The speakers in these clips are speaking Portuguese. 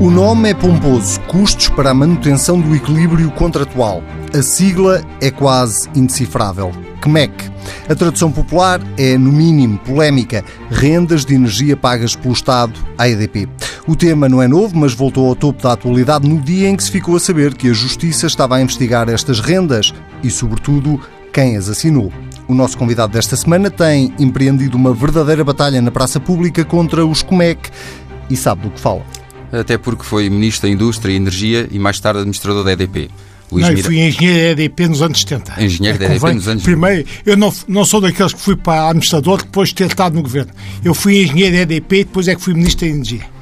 O nome é pomposo, custos para a manutenção do equilíbrio contratual. A sigla é quase indecifrável. CMEC. A tradução popular é, no mínimo, polémica: rendas de energia pagas pelo Estado à EDP. O tema não é novo, mas voltou ao topo da atualidade no dia em que se ficou a saber que a Justiça estava a investigar estas rendas e, sobretudo, quem as assinou. O nosso convidado desta semana tem empreendido uma verdadeira batalha na praça pública contra os COMEC e sabe do que fala. Até porque foi Ministro da Indústria e Energia e mais tarde administrador da EDP. Luís não, eu fui engenheiro da EDP nos anos 70. Engenheiro é, da EDP nos anos Primeiro, eu não, não sou daqueles que fui para administrador depois de ter estado no governo. Eu fui engenheiro da EDP e depois é que fui Ministro da Energia.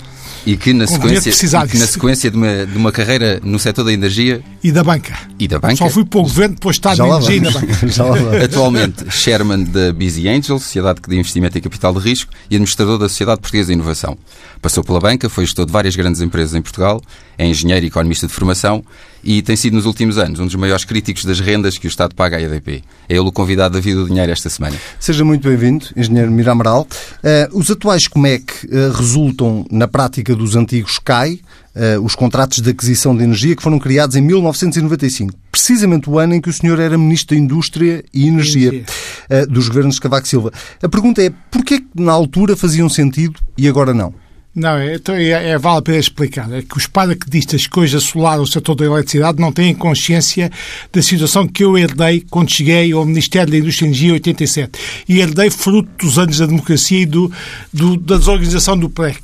E que na sequência, e que na sequência de, uma, de uma carreira no setor da energia e da banca. E da banca. Só fui para o governo depois de estar na energia e na banca. Atualmente, chairman da Busy Angel, Sociedade de Investimento e Capital de Risco, e administrador da Sociedade Portuguesa de Inovação. Passou pela banca, foi gestor de várias grandes empresas em Portugal, é engenheiro e economista de formação e tem sido nos últimos anos um dos maiores críticos das rendas que o Estado paga à EDP. É ele o convidado da Vida do Dinheiro esta semana. Seja muito bem-vindo, engenheiro Miramaral. Uh, os atuais COMEC uh, resultam na prática dos antigos CAI, uh, os contratos de aquisição de energia que foram criados em 1995, precisamente o ano em que o senhor era Ministro da Indústria e Energia, dos governos de Cavaco Silva. A pergunta é, porquê que na altura faziam sentido e agora não? Não, é, então é, é, vale a pena explicar. É que os paraquedistas que hoje assolaram o setor da eletricidade não têm consciência da situação que eu herdei quando cheguei ao Ministério da Indústria e Energia em 87. E herdei fruto dos anos da democracia e do, do, da desorganização do PREC.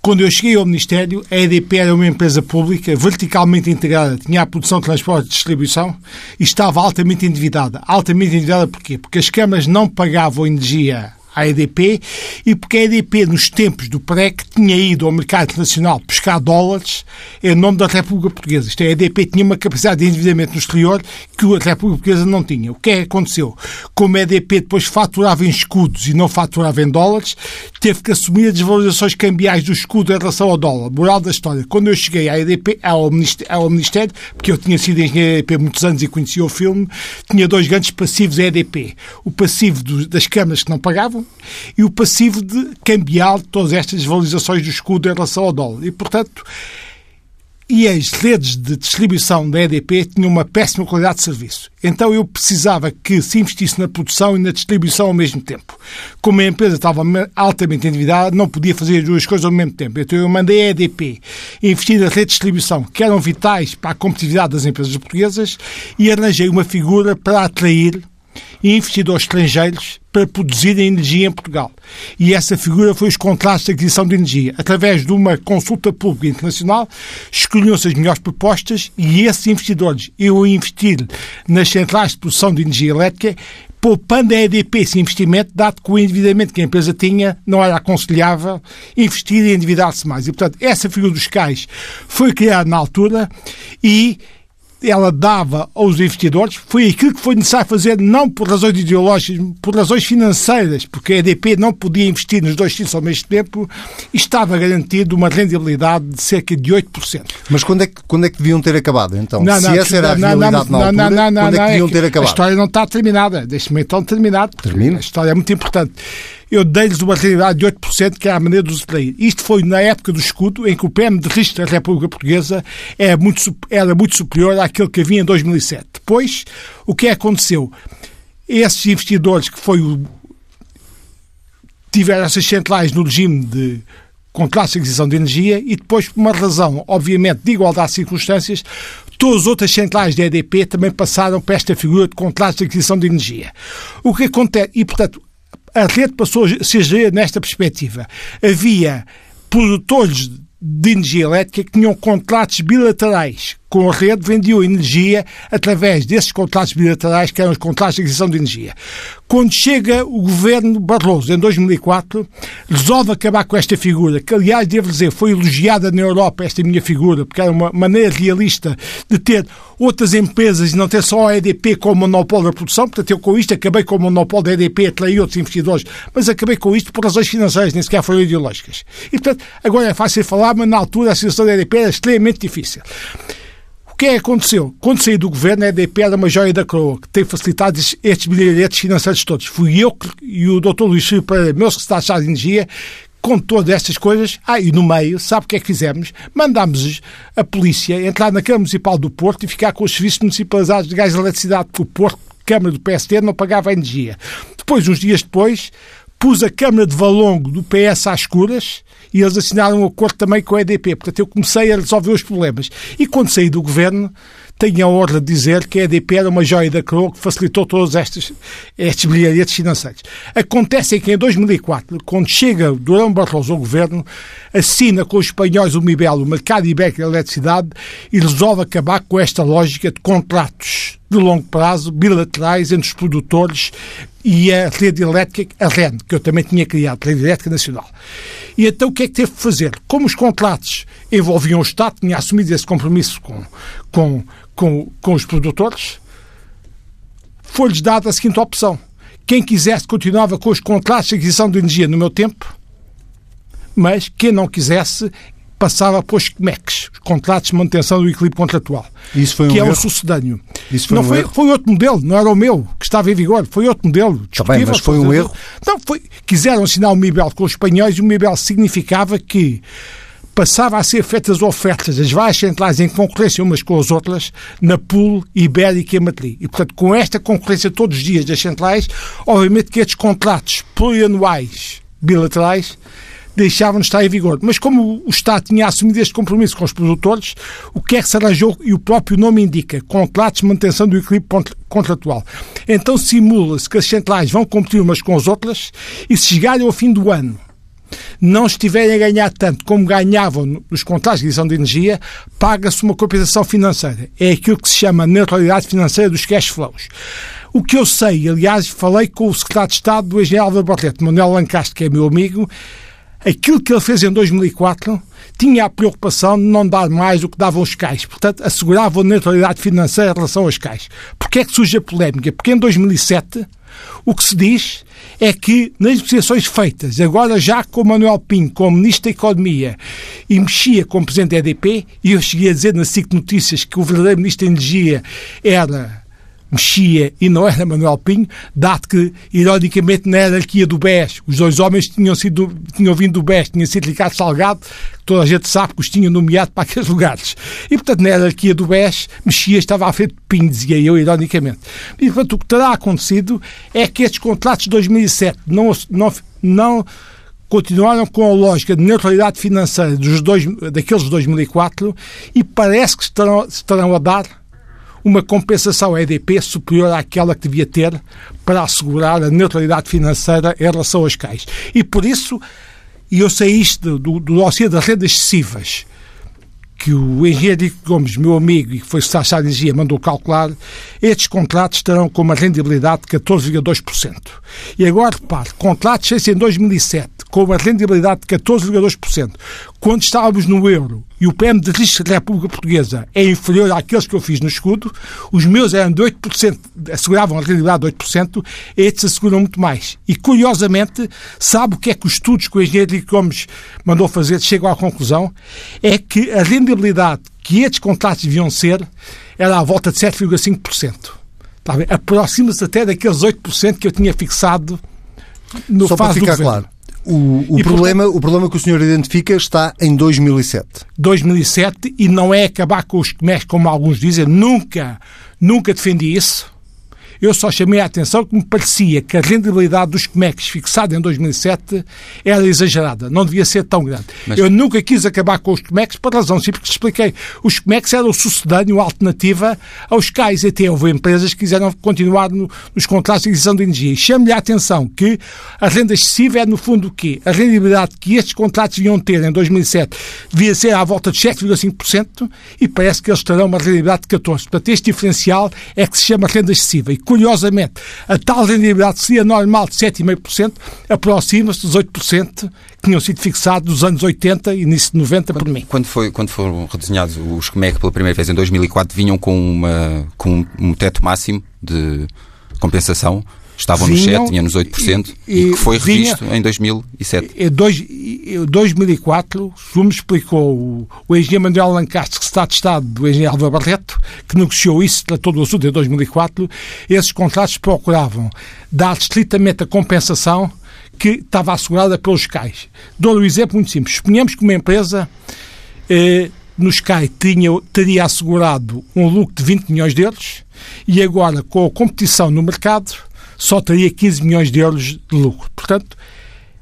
Quando eu cheguei ao Ministério, a EDP era uma empresa pública, verticalmente integrada, tinha a produção, transporte e distribuição e estava altamente endividada. Altamente endividada porquê? Porque as câmaras não pagavam energia à EDP e porque a EDP, nos tempos do PREC, tinha ido ao mercado internacional pescar dólares em nome da República Portuguesa. Isto é, a EDP tinha uma capacidade de endividamento no exterior que a República Portuguesa não tinha. O que é que aconteceu? Como a EDP depois faturava em escudos e não faturava em dólares, teve que assumir as desvalorizações cambiais do escudo em relação ao dólar. Moral da história, quando eu cheguei à EDP, ao Ministério, porque eu tinha sido engenheiro da EDP muitos anos e conhecia o filme, tinha dois grandes passivos a EDP. O passivo das câmaras que não pagavam e o passivo de cambial de todas estas valorizações do escudo em relação ao dólar. E, portanto, e as redes de distribuição da EDP tinham uma péssima qualidade de serviço. Então eu precisava que se investisse na produção e na distribuição ao mesmo tempo. Como a empresa estava altamente endividada, não podia fazer as duas coisas ao mesmo tempo. Então eu mandei a EDP investir na rede de distribuição, que eram vitais para a competitividade das empresas portuguesas, e arranjei uma figura para atrair investidores estrangeiros para produzir energia em Portugal. E essa figura foi os contratos de aquisição de energia. Através de uma consulta pública internacional, escolhiam-se as melhores propostas e esses investidores iam investir nas centrais de produção de energia elétrica poupando a EDP esse investimento, dado que o endividamento que a empresa tinha não era aconselhável investir e endividar-se mais. E, portanto, essa figura dos CAIs foi criada na altura e ela dava aos investidores foi aquilo que foi necessário fazer, não por razões ideológicas, por razões financeiras, porque a EDP não podia investir nos dois sítios ao mesmo tempo e estava garantido uma rendibilidade de cerca de 8%. Mas quando é que, quando é que deviam ter acabado, então? Não, Se não, essa era a realidade não, na altura, quando é que deviam ter acabado? A história não está terminada. Deixe-me então terminar. Termina. A história é muito importante eu dei-lhes uma realidade de 8%, que é a maneira de os atrair. Isto foi na época do escudo, em que o PM de risco da República Portuguesa era muito, era muito superior àquele que havia em 2007. Depois, o que aconteceu? Esses investidores que foi o, tiveram essas centrais no regime de contratos de aquisição de energia e depois, por uma razão, obviamente, de igualdade de circunstâncias, todas as outras centrais da EDP também passaram para esta figura de contratos de aquisição de energia. O que acontece, e portanto, a rede passou a se gerir nesta perspectiva. Havia produtores de energia elétrica que tinham contratos bilaterais com a rede, vendiam energia através desses contratos bilaterais, que eram os contratos de aquisição de energia. Quando chega o governo Barroso, em 2004, resolve acabar com esta figura, que, aliás, devo dizer, foi elogiada na Europa, esta minha figura, porque era uma maneira realista de ter outras empresas e não ter só a EDP como monopólio da produção. Portanto, eu com isto acabei com o monopólio da EDP, atraí outros investidores, mas acabei com isto por razões financeiras, nem sequer foram ideológicas. E, portanto, agora é fácil falar, mas na altura a situação da EDP era extremamente difícil que é que aconteceu? Quando saí do governo, a EDP era uma joia da coroa, que tem facilitado estes bilhetes financeiros todos. Fui eu e o Dr. Luís Pereira, meu secretário de Energia, com todas estas coisas, ah, e no meio, sabe o que é que fizemos? Mandámos a polícia entrar na Câmara Municipal do Porto e ficar com os serviços municipalizados de gás e eletricidade, porque o Porto, Câmara do PST, não pagava energia. Depois, uns dias depois, pus a Câmara de Valongo do PS às escuras e eles assinaram um acordo também com a EDP. Portanto, eu comecei a resolver os problemas. E quando saí do governo, tenho a honra de dizer que a EDP era uma joia da coroa que facilitou todos estes, estes brilharetes financeiros. Acontece é que em 2004, quando chega Durão Barroso ao governo, assina com os espanhóis o MIBEL, o Mercado Ibérico de Eletricidade, e resolve acabar com esta lógica de contratos de longo prazo, bilaterais, entre os produtores e a rede elétrica, a REN, que eu também tinha criado, a Rede Elétrica Nacional. E então o que é que teve de fazer? Como os contratos envolviam o Estado, tinha assumido esse compromisso com, com, com, com os produtores, foi-lhes dada a seguinte opção. Quem quisesse continuava com os contratos de aquisição de energia no meu tempo, mas quem não quisesse passava para os CMECs, os contratos de manutenção do equilíbrio contratual, Isso foi um que é erro? o sucedâneo. Isso foi não um foi, erro? foi outro modelo, não era o meu que estava em vigor, foi outro modelo. Tá bem, mas foi um erro? Não, foi, quiseram assinar o MIBEL com os espanhóis e o MIBEL significava que passava a ser feitas ofertas das várias centrais em concorrência umas com as outras na Pool, Ibérica e Madrid. E, portanto, com esta concorrência todos os dias das centrais, obviamente que estes contratos plurianuais bilaterais deixavam de estar em vigor. Mas como o Estado tinha assumido este compromisso com os produtores, o que é que se arranjou? E o próprio nome indica, contratos de manutenção do equilíbrio contra- contratual. Então simula-se que as centrais vão competir umas com as outras e se chegarem ao fim do ano não estiverem a ganhar tanto como ganhavam nos contratos de edição de energia, paga-se uma compensação financeira. É aquilo que se chama neutralidade financeira dos cash flows. O que eu sei, aliás, falei com o secretário de Estado do engenheiro Álvaro Barreto, Manuel Lancastre, que é meu amigo, aquilo que ele fez em 2004 tinha a preocupação de não dar mais do que davam os cais. Portanto, assegurava a neutralidade financeira em relação aos cais. Porquê é que surge a polémica? Porque em 2007 o que se diz é que nas negociações feitas, agora já com o Manuel Pinho como Ministro da Economia e mexia como Presidente da EDP, e eu cheguei a dizer na SIC Notícias que o verdadeiro Ministro da Energia era mexia e não era Manuel Pinho, dado que, ironicamente, na hierarquia do BES, os dois homens tinham, sido, tinham vindo do BES, tinha sido Ricardo Salgado, que toda a gente sabe que os tinha nomeado para aqueles lugares. E, portanto, na hierarquia do BES, mexia estava à frente de Pinho, dizia eu, ironicamente. E, portanto, o que terá acontecido é que estes contratos de 2007 não, não, não continuaram com a lógica de neutralidade financeira dos dois, daqueles de 2004 e parece que estarão, estarão a dar uma compensação EDP superior àquela que devia ter para assegurar a neutralidade financeira em relação aos cais. E por isso, e eu sei isto do, do dossiê das rendas excessivas, que o Rico Gomes, meu amigo, e que foi secretário de Energia, mandou calcular, estes contratos terão com uma rendibilidade de 14,2%. E agora, repare, contratos feitos em 2007, com uma rendibilidade de 14,2%, quando estávamos no euro e o PM de risco da República Portuguesa é inferior àqueles que eu fiz no escudo, os meus eram de 8%, asseguravam a rendibilidade de 8%, estes asseguram muito mais. E, curiosamente, sabe o que é que os estudos que o engenheiro Rico Gomes mandou fazer chegam à conclusão? É que a rendibilidade que estes contratos deviam ser era à volta de 7,5%. Está bem? Aproxima-se até daqueles 8% que eu tinha fixado no Só para ficar claro. O, o E, problema, o problema que o senhor identifica está em 2007. 2007 e não é acabar com os comércios, como alguns dizem. Nunca, nunca defendi isso. Eu só chamei a atenção que me parecia que a rendibilidade dos COMEX fixada em 2007 era exagerada, não devia ser tão grande. Mas- Eu nunca quis acabar com os COMEX por razão simples que te expliquei. Os COMEX eram o sucedâneo, a alternativa aos CAIs. Até houve empresas que quiseram continuar no- nos contratos de aquisição de energia. E chamo-lhe a atenção que a renda excessiva é, no fundo, o quê? A rendibilidade que estes contratos deviam ter em 2007 devia ser à volta de 7,5% e parece que eles terão uma rendibilidade de 14%. Portanto, este diferencial é que se chama renda excessiva. E, curiosamente, a tal rendibilidade seria normal de 7,5% aproxima-se dos 8% que tinham sido fixados nos anos 80 e início de 90 por mim. Quando, foi, quando foram redesenhados os CMEC pela primeira vez em 2004, vinham com, uma, com um teto máximo de compensação. Estavam nos Vinham 7, vinham nos 8%, e, e- que foi vinha- revisto em 2007. Em dois- em 2004, segundo me explicou o, o engenheiro Manuel Lancastre, que está de Estado do engenheiro Álvaro Barreto, que negociou isso, tratou do assunto em 2004, esses contratos procuravam dar estritamente a compensação que estava assegurada pelos CAIs. Dou-lhe um exemplo muito simples. Suponhamos que uma empresa eh, nos CAI tinha, teria assegurado um lucro de 20 milhões de euros e agora, com a competição no mercado, só teria 15 milhões de euros de lucro. Portanto,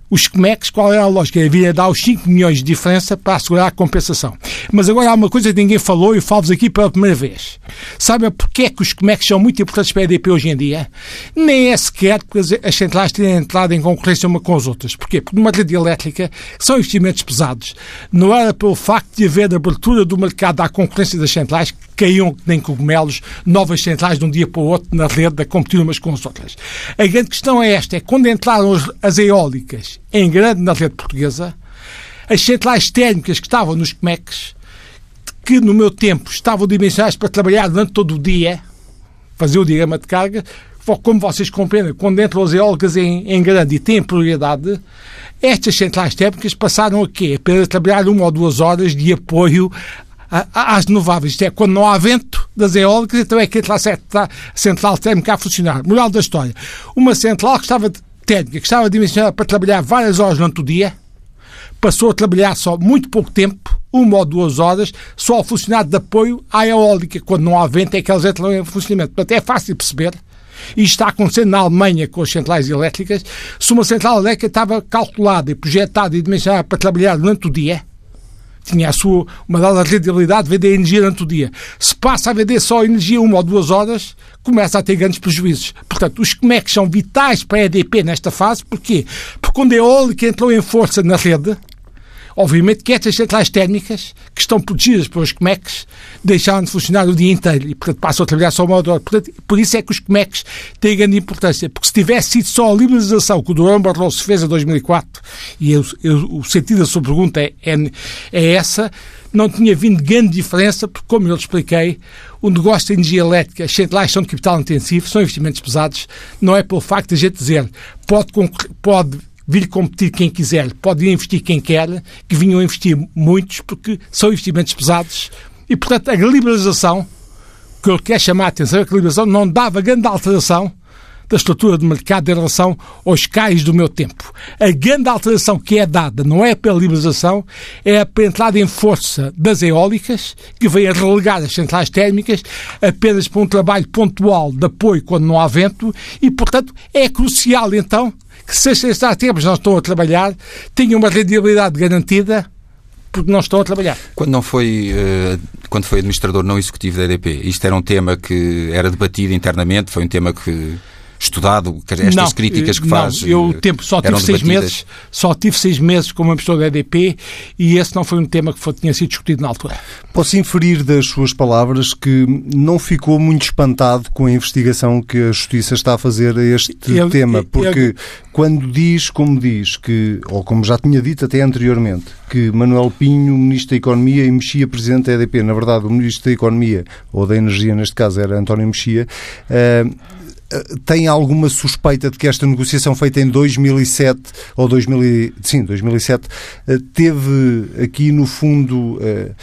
os CMECs, qual era a lógica? Havia dar os 5 milhões de diferença para assegurar a compensação. Mas agora há uma coisa que ninguém falou e falo-vos aqui pela primeira vez. Sabem porquê é que os CMECs são muito importantes para a EDP hoje em dia? Nem é sequer porque as centrais têm entrado em concorrência uma com as outras. Porquê? Porque numa rede elétrica são investimentos pesados. Não era pelo facto de haver abertura do mercado à concorrência das centrais que caíam nem cogumelos novas centrais de um dia para o outro na rede a competir umas com as outras. A grande questão é esta, é quando entraram as eólicas em grande na rede portuguesa, as centrais térmicas que estavam nos CMECs, que no meu tempo estavam dimensionadas para trabalhar durante todo o dia, fazer o diagrama de carga, como vocês compreendem, quando entram as eólicas em, em grande e têm prioridade, estas centrais térmicas passaram a quê? Apenas trabalhar uma ou duas horas de apoio às renováveis. Isto é, quando não há vento das eólicas, então é que entra a central térmica a funcionar. Moral da história. Uma central que estava técnica, que estava dimensionada para trabalhar várias horas durante o dia, passou a trabalhar só muito pouco tempo, uma ou duas horas, só a funcionar de apoio à eólica. Quando não há vento é que elas entram em funcionamento. Portanto, é fácil de perceber e está acontecendo na Alemanha com as centrais elétricas, se uma central elétrica estava calculada e projetada e dimensionada para trabalhar durante o dia, tinha a sua, uma dada rentabilidade de vender energia durante o dia. Se passa a vender só energia uma ou duas horas, começa a ter grandes prejuízos. Portanto, os CMECs são vitais para a EDP nesta fase. Porquê? Porque quando a eólica entrou em força na rede, Obviamente que estas centrais térmicas, que estão protegidas pelos CMECs, deixaram de funcionar o dia inteiro e, portanto, passam a trabalhar só uma hora. Portanto, por isso é que os CMECs têm grande importância, porque se tivesse sido só a liberalização que o Durão Barroso fez em 2004, e eu, eu, o sentido da sua pergunta é, é, é essa, não tinha vindo grande diferença, porque, como eu lhe expliquei, o negócio de energia elétrica, as centrais são de capital intensivo, são investimentos pesados, não é pelo facto de a gente dizer pode, pode vir competir quem quiser, pode investir quem quer, que vinham investir muitos, porque são investimentos pesados. E, portanto, a liberalização, que eu quero chamar a atenção, é a liberalização não dava grande alteração da estrutura do mercado em relação aos cais do meu tempo. A grande alteração que é dada não é pela liberalização, é a entrada em força das eólicas, que vem a relegar as centrais térmicas apenas para um trabalho pontual de apoio quando não há vento e, portanto, é crucial, então, que se estes tempos não estão a trabalhar, tenham uma rendibilidade garantida porque não estão a trabalhar. Quando não foi, uh, quando foi administrador não executivo da EDP, isto era um tema que era debatido internamente, foi um tema que estudado estas não, críticas que não, faz? Eu eh, tempo só tive seis meses, só tive seis meses como administrador da EDP e esse não foi um tema que foi, tinha sido discutido na altura. Posso inferir das suas palavras que não ficou muito espantado com a investigação que a Justiça está a fazer a este eu, tema, porque eu, quando diz, como diz, que, ou como já tinha dito até anteriormente, que Manuel Pinho, Ministro da Economia e Mexia, Presidente da EDP, na verdade o Ministro da Economia, ou da Energia neste caso era António Mexia, uh, tem alguma suspeita de que esta negociação feita em 2007 ou 2000, sim, 2007 eh, teve aqui no fundo uh,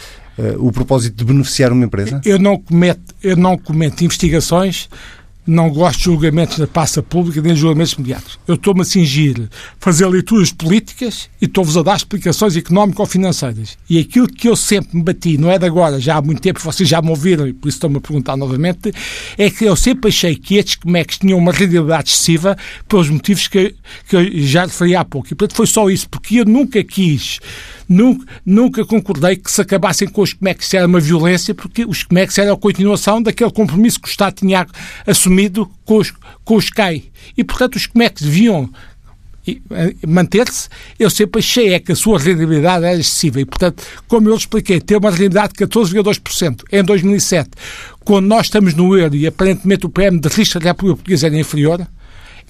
o propósito de beneficiar uma empresa? Eu não cometo, eu não cometo investigações não gosto de julgamentos na passa pública nem de julgamentos imediatos. Eu estou-me a cingir fazer leituras políticas e estou-vos a dar explicações económico-financeiras. E aquilo que eu sempre me bati, não é de agora, já há muito tempo, vocês já me ouviram e por isso estão-me a perguntar novamente, é que eu sempre achei que estes COMEX tinham uma rentabilidade excessiva pelos motivos que, que eu já referi há pouco. E portanto foi só isso, porque eu nunca quis Nunca, nunca concordei que se acabassem com os CMEX era uma violência, porque os CMEX era a continuação daquele compromisso que o Estado tinha assumido com os, com os CAI. E, portanto, os CMEX deviam eh, manter-se, eu sempre achei é que a sua rentabilidade era excessiva e, portanto, como eu expliquei, ter uma rentabilidade de 14,2% em 2007, quando nós estamos no euro e aparentemente o PM de risco da República Portuguesa era inferior,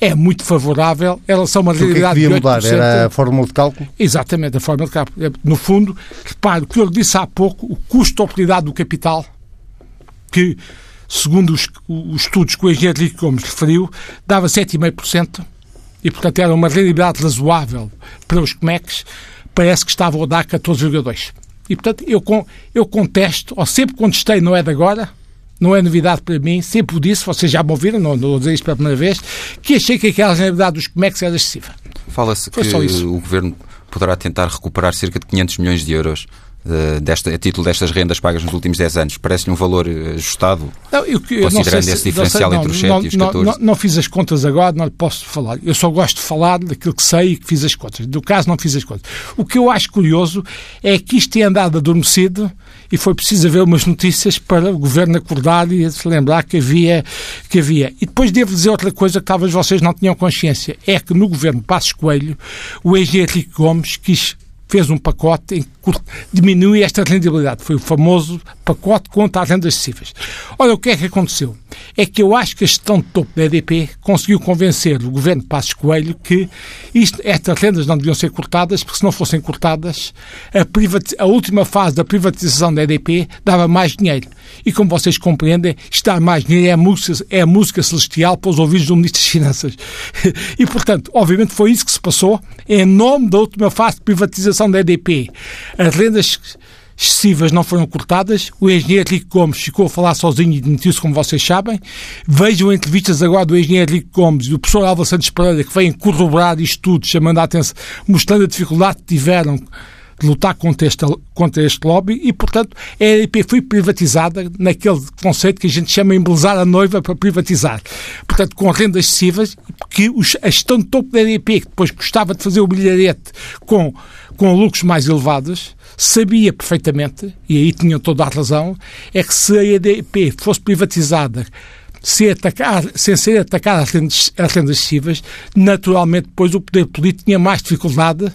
é muito favorável em relação a uma realidade o que é que mudar? Era a fórmula de cálculo? Exatamente, a fórmula de cálculo. É, no fundo, repare, o que eu disse há pouco, o custo de oportunidade do capital, que, segundo os, os estudos que o engenheiro Rico Gomes referiu, dava 7,5%, e, portanto, era uma realidade razoável para os COMEX, parece que estavam a dar 14,2%. E, portanto, eu, eu contesto, ou sempre contestei, não é de agora, não é novidade para mim, sempre o disse, vocês já me ouviram, não, não dizer isto pela primeira vez, que achei que aquela generalidade dos Comex era excessiva. Fala-se que o Governo poderá tentar recuperar cerca de 500 milhões de euros desta, a título destas rendas pagas nos últimos 10 anos? Parece-lhe um valor eh, ajustado, não, eu, eu considerando esse diferencial não, entre os 7 não, e os 14? Não, não, fiz as contas agora, não lhe posso falar. Eu só gosto de falar daquilo que sei e que fiz as contas. Do caso, não fiz as contas. O que eu acho curioso é que isto tem andado adormecido e foi preciso haver umas notícias para o Governo acordar e se lembrar que havia, que havia. E depois devo dizer outra coisa que talvez vocês não tenham consciência. É que no Governo Passos Coelho, o engenheiro Henrique Gomes quis fez um pacote em que diminui esta rendibilidade. Foi o famoso pacote contra as rendas excessivas. Olha, o que é que aconteceu? É que eu acho que a gestão de topo da EDP conseguiu convencer o governo Passos Coelho que isto, estas rendas não deviam ser cortadas, porque se não fossem cortadas, a, a última fase da privatização da EDP dava mais dinheiro. E como vocês compreendem, estar mais dinheiro é a música, é a música celestial para os ouvidos do Ministro das Finanças. E, portanto, obviamente foi isso que se passou em nome da última fase de privatização da EDP. As rendas excessivas não foram cortadas. O engenheiro Rico Gomes ficou a falar sozinho e demitiu-se, como vocês sabem. Vejam entrevistas agora do engenheiro Rico Gomes e do professor Álvaro Santos Pereira, que vêm corroborar isto tudo, chamando a atenção, mostrando a dificuldade que tiveram de lutar contra este, contra este lobby e, portanto, a EDP foi privatizada naquele conceito que a gente chama embelezar a noiva para privatizar. Portanto, com rendas excessivas, que os, a gestão de topo da EDP, que depois gostava de fazer o bilharete com, com lucros mais elevados, sabia perfeitamente, e aí tinham toda a razão, é que se a EDP fosse privatizada sem, atacar, sem ser atacada as rendas, as rendas excessivas, naturalmente depois o poder político tinha mais dificuldade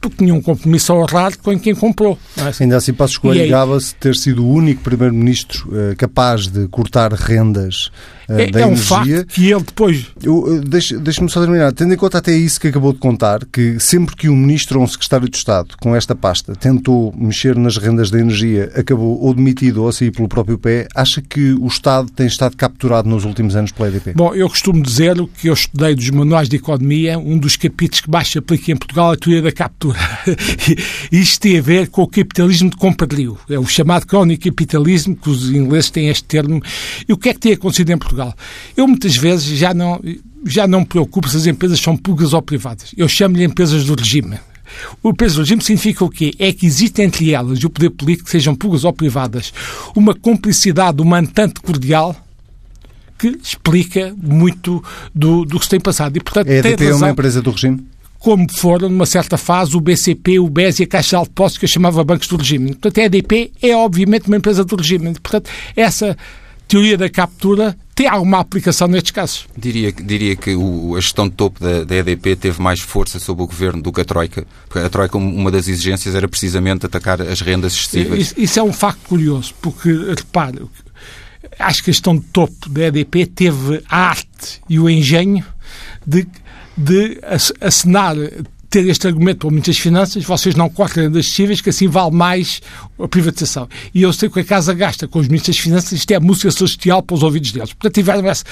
porque tinha um compromisso a honrar com quem comprou. É? Ainda assim, Passos Coelho gaba-se ter sido o único Primeiro-Ministro uh, capaz de cortar rendas é, da é energia. um facto que ele depois... Uh, Deixe-me só terminar. Tendo em conta até isso que acabou de contar, que sempre que um Ministro ou um Secretário de Estado com esta pasta tentou mexer nas rendas da energia, acabou ou demitido ou a sair pelo próprio pé, acha que o Estado tem estado capturado nos últimos anos pela EDP? Bom, eu costumo dizer o que eu estudei dos manuais de economia, um dos capítulos que mais se aplica em Portugal é a teoria da captura. Isto tem a ver com o capitalismo de compradrio. É o chamado crónico capitalismo, que os ingleses têm este termo. E o que é que tem acontecido em Portugal? Eu muitas vezes já não, já não me preocupo se as empresas são públicas ou privadas. Eu chamo-lhe empresas do regime. O peso do regime significa o quê? É que existe entre elas e o poder político, sejam públicas ou privadas, uma cumplicidade uma antante cordial que explica muito do, do que se tem passado. E, portanto, é uma empresa do regime? como foram, numa certa fase, o BCP, o BES e a Caixa de Depósitos, que eu chamava bancos do regime. Portanto, a EDP é, obviamente, uma empresa do regime. Portanto, essa teoria da captura tem alguma aplicação nestes casos. Diria, diria que o, a gestão de topo da, da, EDP teve mais força sobre o governo do que a Troika. Porque a Troika, uma das exigências era precisamente atacar as rendas excessivas. Isso, isso é um facto curioso, porque, repare, acho que a gestão de topo da EDP teve a arte e o engenho de de assinar ter este argumento para muitas finanças, vocês não cortem das excessivas, que assim vale mais a privatização. E eu sei que a Casa gasta com os ministros das Finanças, isto é música celestial para os ouvidos deles. Portanto, tiveram essa,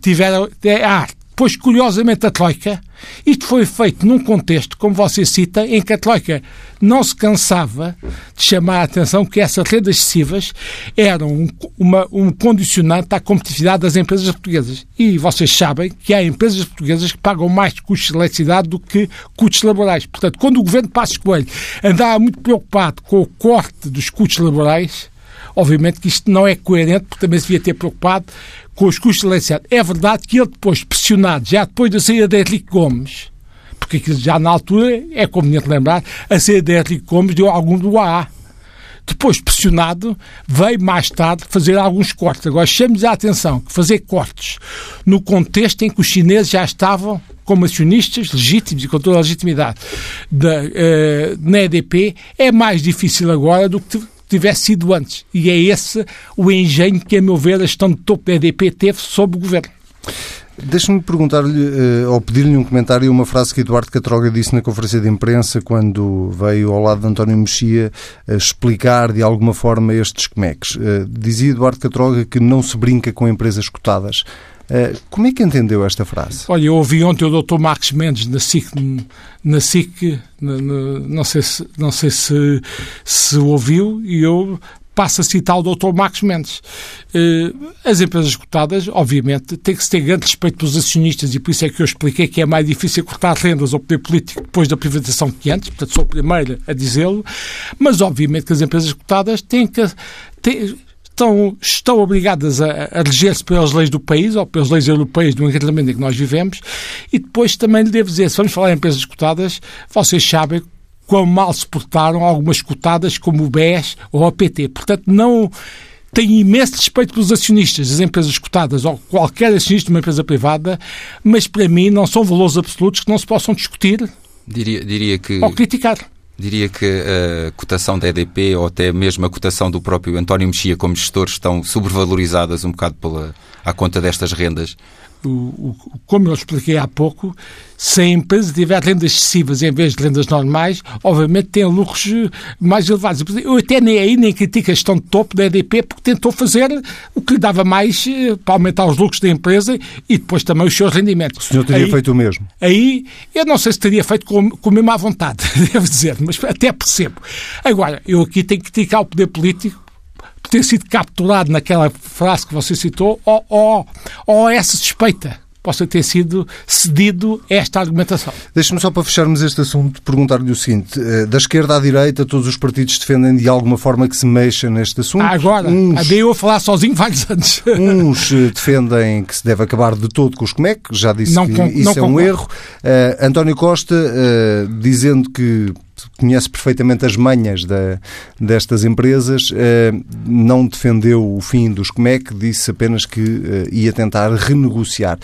tiveram, é arte Pois, curiosamente, a Troika, isto foi feito num contexto, como você cita, em que a Troika não se cansava de chamar a atenção que essas rendas excessivas eram um, uma, um condicionante à competitividade das empresas portuguesas. E vocês sabem que há empresas portuguesas que pagam mais custos de eletricidade do que custos laborais. Portanto, quando o governo Passos Coelho andava muito preocupado com o corte dos custos laborais, obviamente que isto não é coerente, porque também se devia ter preocupado com os custos eletricidade. É verdade que ele depois, pressionado, já depois da saída de Henrique Gomes, porque já na altura, é conveniente lembrar, a saída de Henrique Gomes deu algum do AA. Depois, pressionado, veio mais tarde fazer alguns cortes. Agora, chamemos a atenção que fazer cortes no contexto em que os chineses já estavam como acionistas legítimos e com toda a legitimidade da, uh, na EDP é mais difícil agora do que tivesse sido antes. E é esse o engenho que, a meu ver, a gestão de topo da EDP teve sob o governo. Deixe-me perguntar-lhe, uh, ou pedir-lhe um comentário, uma frase que Eduardo Catroga disse na conferência de imprensa quando veio ao lado de António Mexia uh, explicar de alguma forma estes comeques. Uh, dizia Eduardo Catroga que não se brinca com empresas cotadas. Uh, como é que entendeu esta frase? Olha, eu ouvi ontem o Dr. Marcos Mendes na SIC, na SIC na, na, não sei, se, não sei se, se ouviu, e eu passo a citar o Dr. Marcos Mendes. Eh, as empresas cotadas, obviamente, têm que se ter grande respeito pelos acionistas e por isso é que eu expliquei que é mais difícil cortar rendas ao poder político depois da privatização que antes, portanto sou o primeiro a dizê-lo, mas obviamente que as empresas cotadas têm que... Têm, estão, estão obrigadas a, a reger-se pelas leis do país ou pelas leis europeias do encartamento em que nós vivemos e depois também lhe devo dizer, se vamos falar em empresas cotadas, vocês sabem quão mal se portaram algumas cotadas como o BES ou a PT. Portanto, não tenho imenso respeito pelos acionistas das empresas cotadas ou qualquer acionista de uma empresa privada, mas para mim não são valores absolutos que não se possam discutir diria, diria que... ou criticar. Diria que a cotação da EDP ou até mesmo a cotação do próprio António Mexia como gestor estão sobrevalorizadas um bocado pela, à conta destas rendas o, o, como eu expliquei há pouco, se a empresa tiver rendas excessivas em vez de rendas normais, obviamente tem lucros eh, mais elevados. Eu até nem aí nem critico a gestão de topo da EDP porque tentou fazer o que lhe dava mais eh, para aumentar os lucros da empresa e depois também os seus rendimentos. O senhor teria aí, feito o mesmo? Aí, eu não sei se teria feito com, com a mesma vontade, devo dizer, mas até percebo. Agora, eu aqui tenho que criticar o poder político ter sido capturado naquela frase que você citou ou, ou, ou essa suspeita possa ter sido cedido a esta argumentação. Deixe-me só para fecharmos este assunto perguntar-lhe o seguinte: eh, da esquerda à direita, todos os partidos defendem de alguma forma que se mexa neste assunto? Ah, agora, uns, eu a falar sozinho vários anos. Uns eh, defendem que se deve acabar de todo com os COMEC, já disse não, que isso é concordo. um erro. Uh, António Costa uh, dizendo que conhece perfeitamente as manhas da, destas empresas, eh, não defendeu o fim dos COMEC, disse apenas que eh, ia tentar renegociar.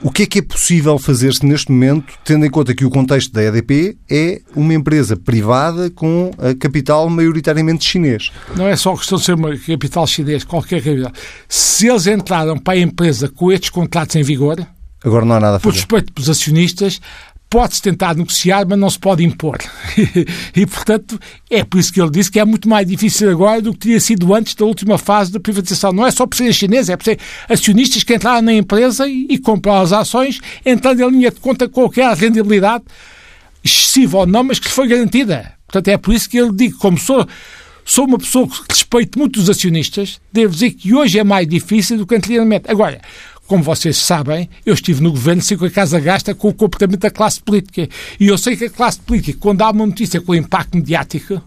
O que é que é possível fazer-se neste momento, tendo em conta que o contexto da EDP é uma empresa privada com capital maioritariamente chinês? Não é só questão de ser uma capital chinês, qualquer capital. Se eles entraram para a empresa com estes contratos em vigor, Agora não há nada a fazer. Por respeito pelos acionistas, pode-se tentar negociar, mas não se pode impor. e, portanto, é por isso que ele disse que é muito mais difícil agora do que teria sido antes da última fase da privatização. Não é só por serem chineses, é por ser acionistas que entraram na empresa e, e compraram as ações, entrando em linha de conta qualquer rendibilidade, excessiva ou não, mas que lhe foi garantida. Portanto, é por isso que ele diz, como sou sou uma pessoa que respeito muito os acionistas, devo dizer que hoje é mais difícil do que anteriormente. Agora, como vocês sabem, eu estive no governo, que a casa gasta com o comportamento da classe política. E eu sei que a classe política, quando há uma notícia com impacto mediático,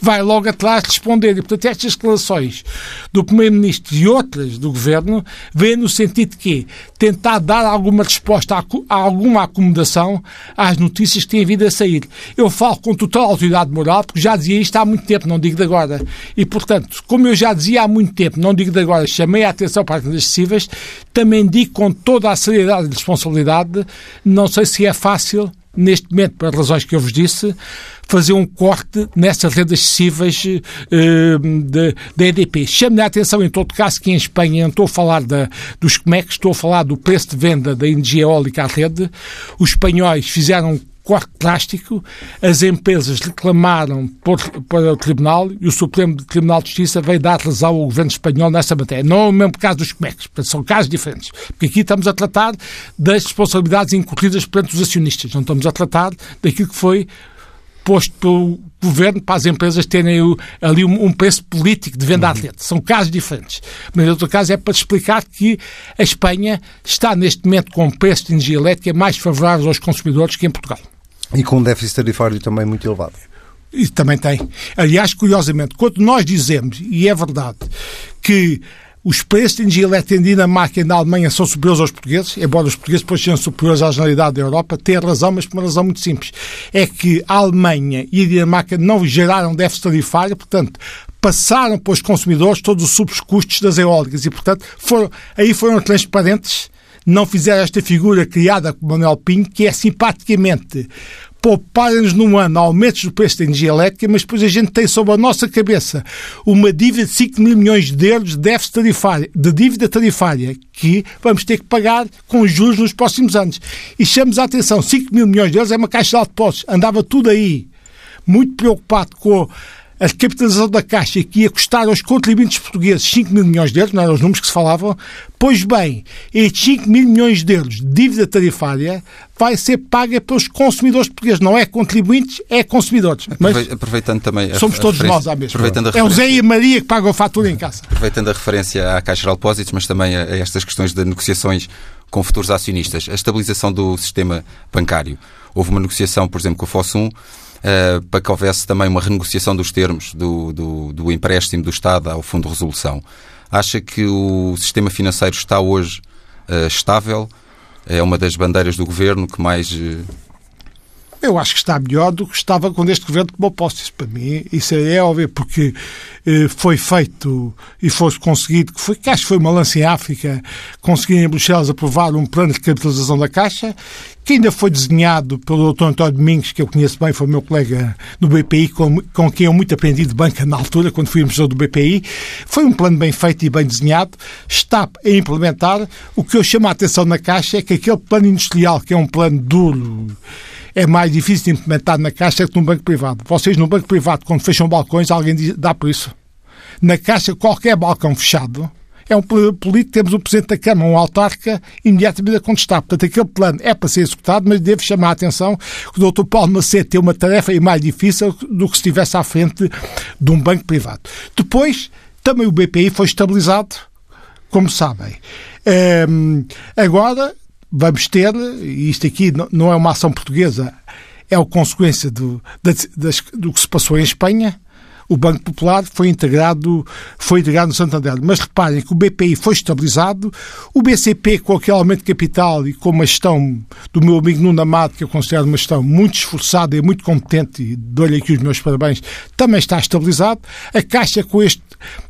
vai logo atrás responder. E, portanto, estas declarações do Primeiro-Ministro e outras do Governo vêm no sentido de que tentar dar alguma resposta a, a, alguma acomodação às notícias que têm vindo a sair. Eu falo com total autoridade moral, porque já dizia isto há muito tempo, não digo de agora. E, portanto, como eu já dizia há muito tempo, não digo de agora, chamei a atenção para as excessivas, também digo com toda a seriedade e responsabilidade, não sei se é fácil, neste momento, por razões que eu vos disse, fazer um corte nessas rendas excessivas uh, da EDP. Chame-lhe a atenção, em todo caso, que em Espanha não estou a falar da, dos COMEX, estou a falar do preço de venda da energia eólica à rede. Os espanhóis fizeram corte drástico, as empresas reclamaram por, para o Tribunal e o Supremo Tribunal de Justiça veio dar razão ao governo espanhol nessa matéria. Não é o mesmo caso dos COMEX, portanto, são casos diferentes. Porque aqui estamos a tratar das responsabilidades incorridas perante os acionistas, não estamos a tratar daquilo que foi posto pelo governo para as empresas terem ali um, preço político de venda à rede. São casos diferentes. Mas, em outro caso, é para explicar que a Espanha está, neste momento, com um preço de energia elétrica mais favorável aos consumidores que em Portugal. E com um déficit tarifário também muito elevado. E também tem. Aliás, curiosamente, quando nós dizemos, e é verdade, que os preços de energia elétrica em Dinamarca e na Alemanha são superiores aos portugueses, embora os portugueses depois sejam superiores à generalidade da Europa, tem razão, mas por uma razão muito simples. É que a Alemanha e a Dinamarca não geraram déficit tarifário, portanto, passaram para os consumidores todos os subcustos das eólicas e, portanto, foram, aí foram transparentes não fizeram esta figura criada por Manuel Pinho, que é simpaticamente poupar-nos num ano aumentos do preço da energia elétrica, mas depois a gente tem sobre a nossa cabeça uma dívida de 5 mil milhões de euros de déficit tarifário, de dívida tarifária que vamos ter que pagar com juros nos próximos anos. E chamamos a atenção, 5 mil milhões de euros é uma caixa de depósitos. Andava tudo aí, muito preocupado com a capitalização da Caixa que ia custar aos contribuintes portugueses 5 mil milhões de euros, não eram os números que se falavam, pois bem, estes 5 mil milhões de euros de dívida tarifária vai ser paga pelos consumidores portugueses, não é contribuintes, é consumidores. Mas aproveitando também a, somos todos nós à mesma. É o Zé e a Maria que pagam a fatura em casa. Aproveitando a referência à Caixa de Depósitos, mas também a, estas questões de negociações com futuros acionistas, a estabilização do sistema bancário. Houve uma negociação, por exemplo, com a FOSUM, uh, para que houvesse também uma renegociação dos termos do, do, do, empréstimo do Estado ao Fundo de Resolução. Acha que o sistema financeiro está hoje uh, estável? É uma das bandeiras do governo que mais. Eu acho que está melhor do que estava quando este governo tomou posse. Isso para mim, isso é óbvio, porque foi feito e foi conseguido, que, foi, que acho que foi uma lança em África, conseguir em Bruxelas aprovar um plano de capitalização da Caixa que ainda foi desenhado pelo Dr. António Domingos, que eu conheço bem, foi meu colega do BPI, com, com quem eu muito aprendi de banca na altura, quando fui emissor do BPI. Foi um plano bem feito e bem desenhado, está a implementar. O que eu chamo a atenção na Caixa é que aquele plano industrial, que é um plano duro, é mais difícil de implementar na Caixa que num banco privado. Vocês, num banco privado, quando fecham balcões, alguém dá por isso. Na Caixa, qualquer balcão fechado é um político, temos o Presidente da Câmara, um autarca, imediatamente a contestar. Portanto, aquele plano é para ser executado, mas devo chamar a atenção que o Dr. Paulo Macedo tem uma tarefa mais difícil do que se estivesse à frente de um banco privado. Depois, também o BPI foi estabilizado, como sabem. Um, agora, vamos ter, e isto aqui não é uma ação portuguesa, é a consequência do, do que se passou em Espanha, o Banco Popular foi integrado, foi integrado no Santander. Mas reparem que o BPI foi estabilizado, o BCP, com aquele aumento de capital e com uma gestão do meu amigo Nuno Amado, que eu considero uma gestão muito esforçada e muito competente, e dou-lhe aqui os meus parabéns, também está estabilizado. A Caixa, com este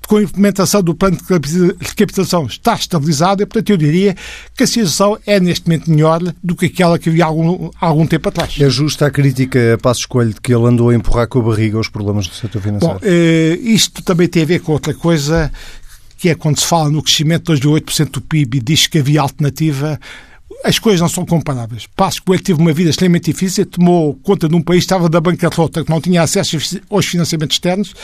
com a implementação do plano de capitalização está estabilizada e, portanto, eu diria que a situação é neste momento melhor do que aquela que havia algum, algum tempo atrás. É justa a crítica a Passo Escolho de que ele andou a empurrar com a barriga os problemas do setor financeiro? Bom, eh, isto também tem a ver com outra coisa que é quando se fala no crescimento de 2,8% do PIB e diz que havia alternativa, as coisas não são comparáveis. Passo Coelho teve uma vida extremamente difícil, tomou conta de um país que estava da bancarrota, que não tinha acesso aos financiamentos externos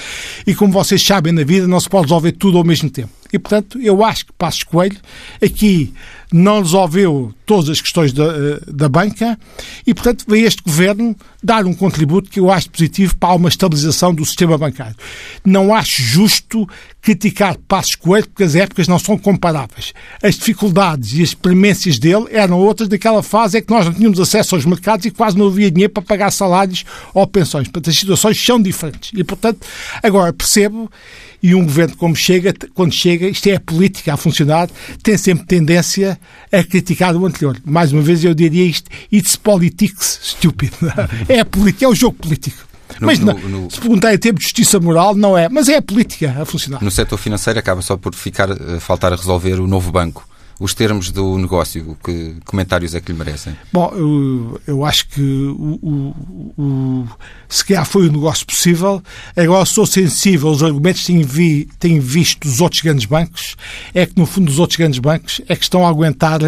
e, como vocês sabem na vida, não se pode resolver tudo ao mesmo tempo. E, portanto, eu acho que Passos Coelho aqui não resolveu todas as questões da, eh, da banca e, portanto, veio este governo dar um contributo que eu acho positivo para uma estabilização do sistema bancário. Não acho justo criticar Passos Coelho porque as épocas não são comparáveis. As dificuldades e as experiências dele eram outras daquela fase é que nós não tínhamos acesso aos mercados e quase não havia dinheiro para pagar salários ou pensões. Portanto, as situações são diferentes. E, portanto, agora percebo e um governo como chega, quando chega, isto é a política a funcionar, tem sempre tendência a criticar o anterior. Mais uma vez eu diria isto, it's politics, estúpido. É a política, é o jogo político. No, mas não, no, se perguntar em termos de justiça moral, não é. Mas é a política a funcionar. No setor financeiro acaba só por ficar, eh, faltar a resolver o novo banco os termos do negócio. Que comentários é que lhe merecem? Bom, eu, eu acho que o, o, o, se calhar foi o negócio possível. Agora sou sensível aos argumentos que tenho, vi, tenho visto dos outros grandes bancos. É que, no fundo, os outros grandes bancos é que estão a aguentar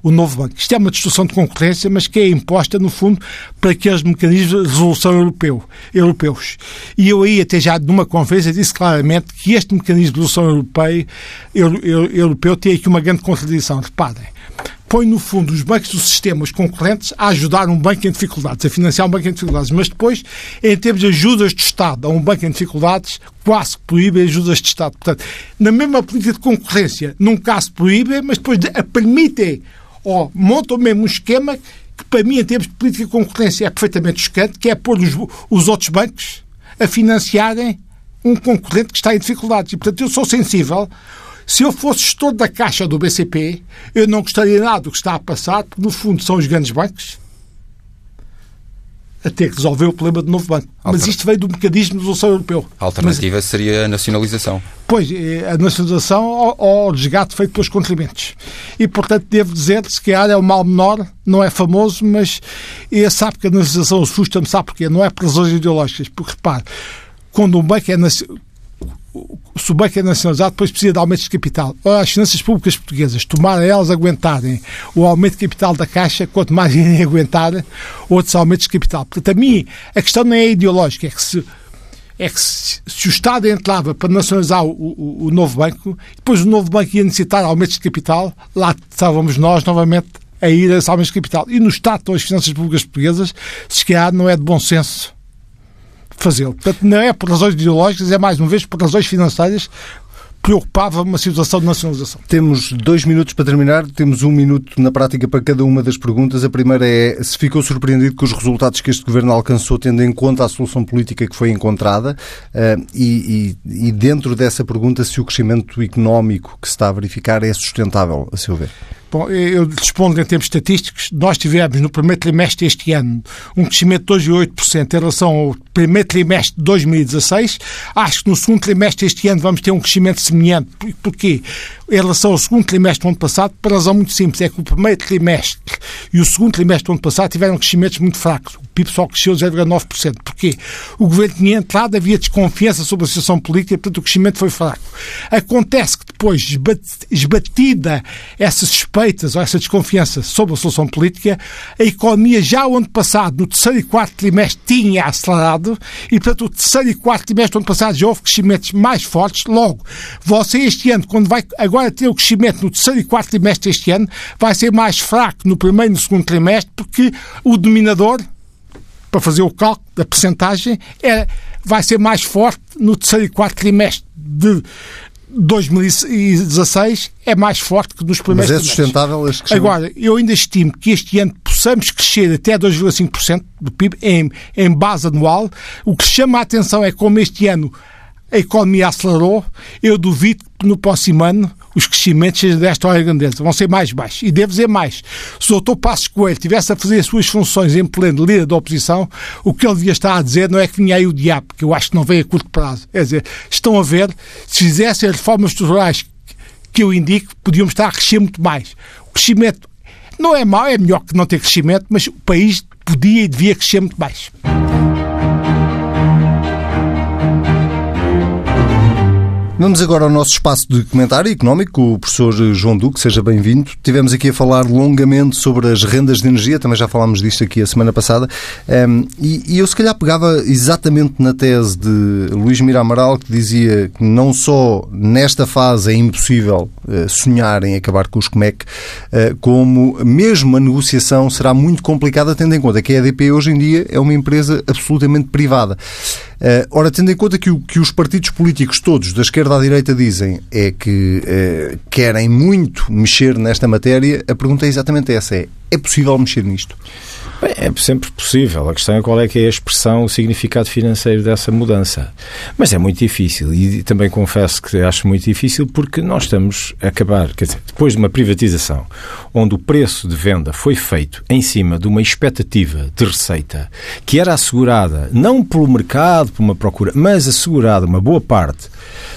o novo banco. Isto é uma distorção de concorrência, mas que é imposta, no fundo, para aqueles mecanismos de resolução europeu, europeus. E eu aí, até já numa conferência, disse claramente que este mecanismo de resolução europeu, europeu tem aqui uma grande contradição. Reparem, põe no fundo os bancos do sistema, os concorrentes, a ajudar um banco em dificuldades, a financiar um banco em dificuldades, mas depois, em termos de ajudas de Estado a um banco em dificuldades, quase que proíbe ajudas de Estado. Portanto, na mesma política de concorrência, num caso proíbe, mas depois permitem ou montam mesmo um esquema que, para mim, em termos de política de concorrência, é perfeitamente chocante, que é pôr os, os outros bancos a financiarem um concorrente que está em dificuldades. E, portanto, eu sou sensível se eu fosse gestor da Caixa do BCP, eu não gostaria nada do que está a passar, porque no fundo são os grandes bancos a ter que resolver o problema do novo banco. Alter... Mas isto veio do mecanismo de resolução europeu. A alternativa Mas... seria a nacionalização. Pois, é, a nacionalização ou o desgaste feito pelos contribuintes. E, portanto, devo dizer que se calhar é o mal menor, não é famoso, mas e sabe que a nacionalização assusta-me, sabe porquê? Não é por razões ideológicas, porque, repare, quando um banco é se o banco é nacionalizado, depois precisa de aumentos de capital. Ora, as finanças públicas portuguesas, tomara elas aguentarem o aumento de capital da Caixa, quanto mais irem aguentar outros aumentos de capital. Portanto, a mim, a questão não é ideológica, é que se é que se, se o Estado entrava para nacionalizar o, o, o, novo banco, depois o novo banco ia necessitar aumentos de capital, lá estávamos nós novamente a ir a esse aumento de capital. E no Estado das finanças públicas portuguesas, se calhar não é de bom senso fazê-lo. Portanto, não é por razões ideológicas, é mais uma vez por razões financeiras preocupava uma situação de nacionalização. Temos dois minutos para terminar, temos um minuto na prática para cada uma das perguntas. A primeira é se ficou surpreendido com os resultados que este governo alcançou, tendo em conta a solução política que foi encontrada, uh, e, e, e, dentro dessa pergunta, se o crescimento económico que se está a verificar é sustentável, a seu ver. Bom, eu respondo em termos estatísticos. Nós tivemos no primeiro trimestre deste ano um crescimento de 2,8% em relação ao primeiro trimestre de 2016. Acho que no segundo trimestre deste ano vamos ter um crescimento semelhante. Porquê? Em relação ao segundo trimestre do ano passado, por razão muito simples, é que o primeiro trimestre e o segundo trimestre do ano passado tiveram crescimentos muito fracos. O PIB só cresceu 0,9%. Porquê? O governo tinha entrado, havia desconfiança sobre a situação política portanto, o crescimento foi fraco. Acontece que depois, esbatida essa suspeitas ou essa desconfiança sobre a solução política, a economia já o ano passado, no terceiro e quarto trimestre, tinha acelerado e, portanto, o terceiro e quarto trimestre do ano passado já houve crescimentos mais fortes. Logo, você este ano, quando vai agora ter o crescimento no terceiro e quarto trimestre deste ano, vai ser mais fraco no primeiro e no segundo trimestre, porque o dominador, para fazer o cálculo da percentagem, é, vai ser mais forte no terceiro e quarto trimestre de 2016 é mais forte que nos primeiros Mas é sustentável este crescimento? Agora, eu ainda estimo que este ano possamos crescer até 2,5% do PIB em, em base anual. O que chama a atenção é como este ano a economia acelerou, eu duvido que no próximo ano os crescimentos desta hora grandeza, vão ser mais baixos. E devo dizer mais, se o doutor Passos Coelho tivesse a fazer as suas funções em pleno líder da oposição, o que ele devia estar a dizer não é que vinha aí o diabo, que eu acho que não vem a curto prazo. É dizer, estão a ver, se fizessem as reformas estruturais que eu indico, podíamos estar a crescer muito mais. O crescimento não é mau, é melhor que não ter crescimento, mas o país podia e devia crescer muito mais. Vamos agora ao nosso espaço de comentário económico o professor João Duque, seja bem-vindo. Tivemos aqui a falar longamente sobre as rendas de energia, também já falámos disto aqui a semana passada, um, e, e, eu se calhar pegava exatamente na tese de Luís Mira Amaral, que dizia que não só nesta fase é impossível uh, sonhar em acabar com os COMEC, uh, como mesmo a negociação será muito complicada, tendo em conta que a EDP hoje em dia é uma empresa absolutamente privada. Uh, ora, tendo em conta que, o, que os partidos políticos todos, da esquerda à direita, dizem é que uh, querem muito mexer nesta matéria, a pergunta é exatamente essa: é, é possível mexer nisto? É sempre possível. A questão é qual é que é a expressão, o significado financeiro dessa mudança. Mas é muito difícil e também confesso que acho muito difícil porque nós estamos a acabar, quer dizer, depois de uma privatização onde o preço de venda foi feito em cima de uma expectativa de receita que era assegurada não pelo mercado, por uma procura, mas assegurada uma boa parte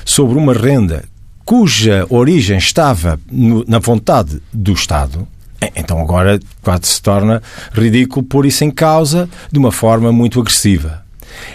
sobre uma renda cuja origem estava no, na vontade do Estado, então agora quase se torna ridículo pôr isso em causa de uma forma muito agressiva.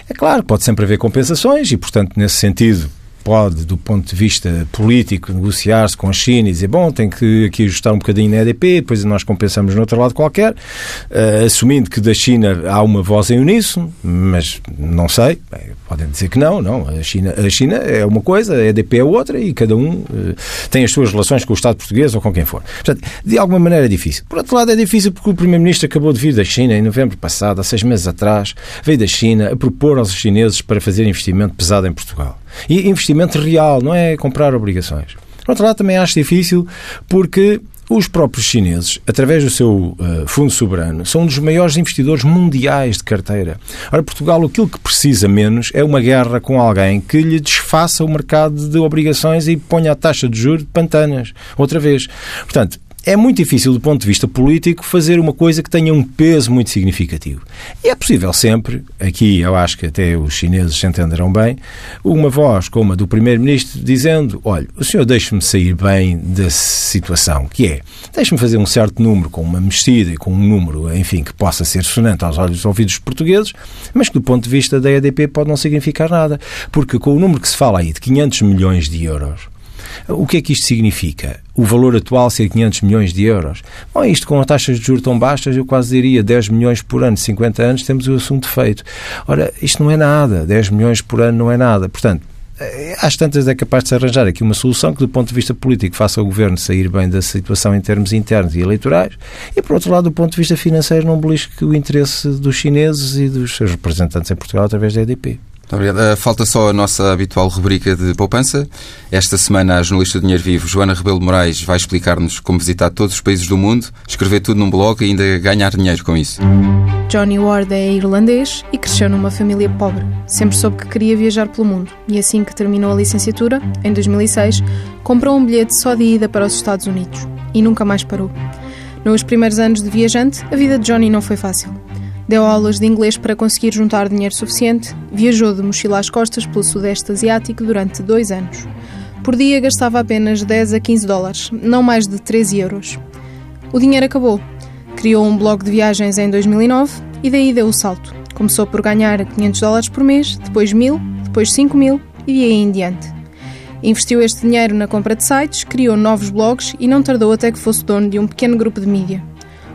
É claro, pode sempre haver compensações e, portanto, nesse sentido, pode, do ponto de vista político, negociar-se com a China e dizer, bom, tem que aqui ajustar um bocadinho na EDP, depois nós compensamos no outro lado qualquer, uh, assumindo que da China há uma voz em uníssono, mas não sei, bem, podem dizer que não, não, a China, a China é uma coisa, a EDP é outra e cada um uh, tem as suas relações com o Estado português ou com quem for. Portanto, de alguma maneira é difícil. Por outro lado, é difícil porque o Primeiro-Ministro acabou de vir da China em novembro passado, há seis meses atrás, veio da China a propor aos chineses para fazer investimento pesado em Portugal. E investimento real, não é comprar obrigações. Por outro lado, também acho difícil porque os próprios chineses, através do seu uh, fundo soberano, são um dos maiores investidores mundiais de carteira. Ora, Portugal, aquilo que precisa menos é uma guerra com alguém que lhe desfaça o mercado de obrigações e ponha a taxa de juros de pantanas, outra vez. Portanto, é muito difícil, do ponto de vista político, fazer uma coisa que tenha um peso muito significativo. E é possível sempre, aqui eu acho que até os chineses se entenderão bem, uma voz como a do Primeiro-Ministro dizendo: olha, o senhor deixe-me sair bem da situação, que é, deixe-me fazer um certo número com uma mexida e com um número, enfim, que possa ser sonante aos olhos dos ouvidos portugueses, mas que do ponto de vista da EDP pode não significar nada. Porque com o número que se fala aí de 500 milhões de euros, O que é que isto significa? O valor atual ser 500 milhões de euros. Bom, isto com taxas de juros tão baixas, eu quase diria 10 milhões por ano, 50 anos, temos o assunto feito. Ora, isto não é nada. 10 milhões por ano não é nada. Portanto, eh, às tantas é capaz de se arranjar aqui uma solução que, do ponto de vista político, faça o governo sair bem da situação em termos internos e eleitorais e, por outro lado, do ponto de vista financeiro, não belisque o interesse dos chineses e dos seus representantes em Portugal através da EDP. Obrigado. Uh, falta só a nossa habitual rubrica de poupança. Esta semana, a jornalista do Dinheiro Vivo, Joana Rebelo Moraes, vai explicar-nos como visitar todos os países do mundo, escrever tudo num blog e ainda ganhar dinheiro com isso. Johnny Ward é irlandês e cresceu numa família pobre. Sempre soube que queria viajar pelo mundo e assim que terminou a licenciatura, em 2006, comprou um bilhete só de ida para os Estados Unidos e nunca mais parou. Nos primeiros anos de viajante, a vida de Johnny não foi fácil. Deu aulas de inglês para conseguir juntar dinheiro suficiente, viajou de mochila às costas pelo Sudeste Asiático durante dois anos. Por dia gastava apenas 10 a 15 dólares, não mais de 13 euros. O dinheiro acabou. Criou um blog de viagens em 2009 e daí deu o salto. Começou por ganhar 500 dólares por mês, depois 1000, depois 5000 e de aí em diante. Investiu este dinheiro na compra de sites, criou novos blogs e não tardou até que fosse dono de um pequeno grupo de mídia.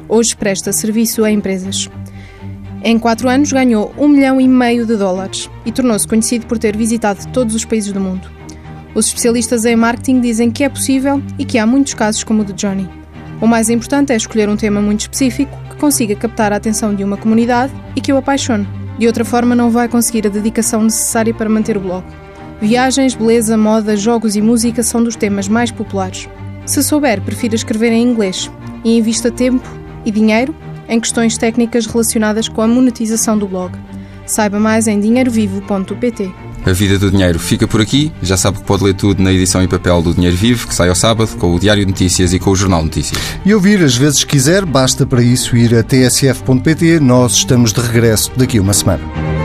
Hoje presta serviço a empresas. Em quatro anos ganhou um milhão e meio de dólares e tornou-se conhecido por ter visitado todos os países do mundo. Os especialistas em marketing dizem que é possível e que há muitos casos como o de Johnny. O mais importante é escolher um tema muito específico que consiga captar a atenção de uma comunidade e que o apaixone. De outra forma, não vai conseguir a dedicação necessária para manter o blog. Viagens, beleza, moda, jogos e música são dos temas mais populares. Se souber, prefira escrever em inglês e invista tempo e dinheiro em questões técnicas relacionadas com a monetização do blog. Saiba mais em dinheirovivo.pt. A vida do dinheiro fica por aqui. Já sabe que pode ler tudo na edição em papel do Dinheiro Vivo, que sai ao sábado, com o Diário de Notícias e com o Jornal Notícias. E ouvir as vezes quiser, basta para isso ir a tsf.pt. Nós estamos de regresso daqui a uma semana.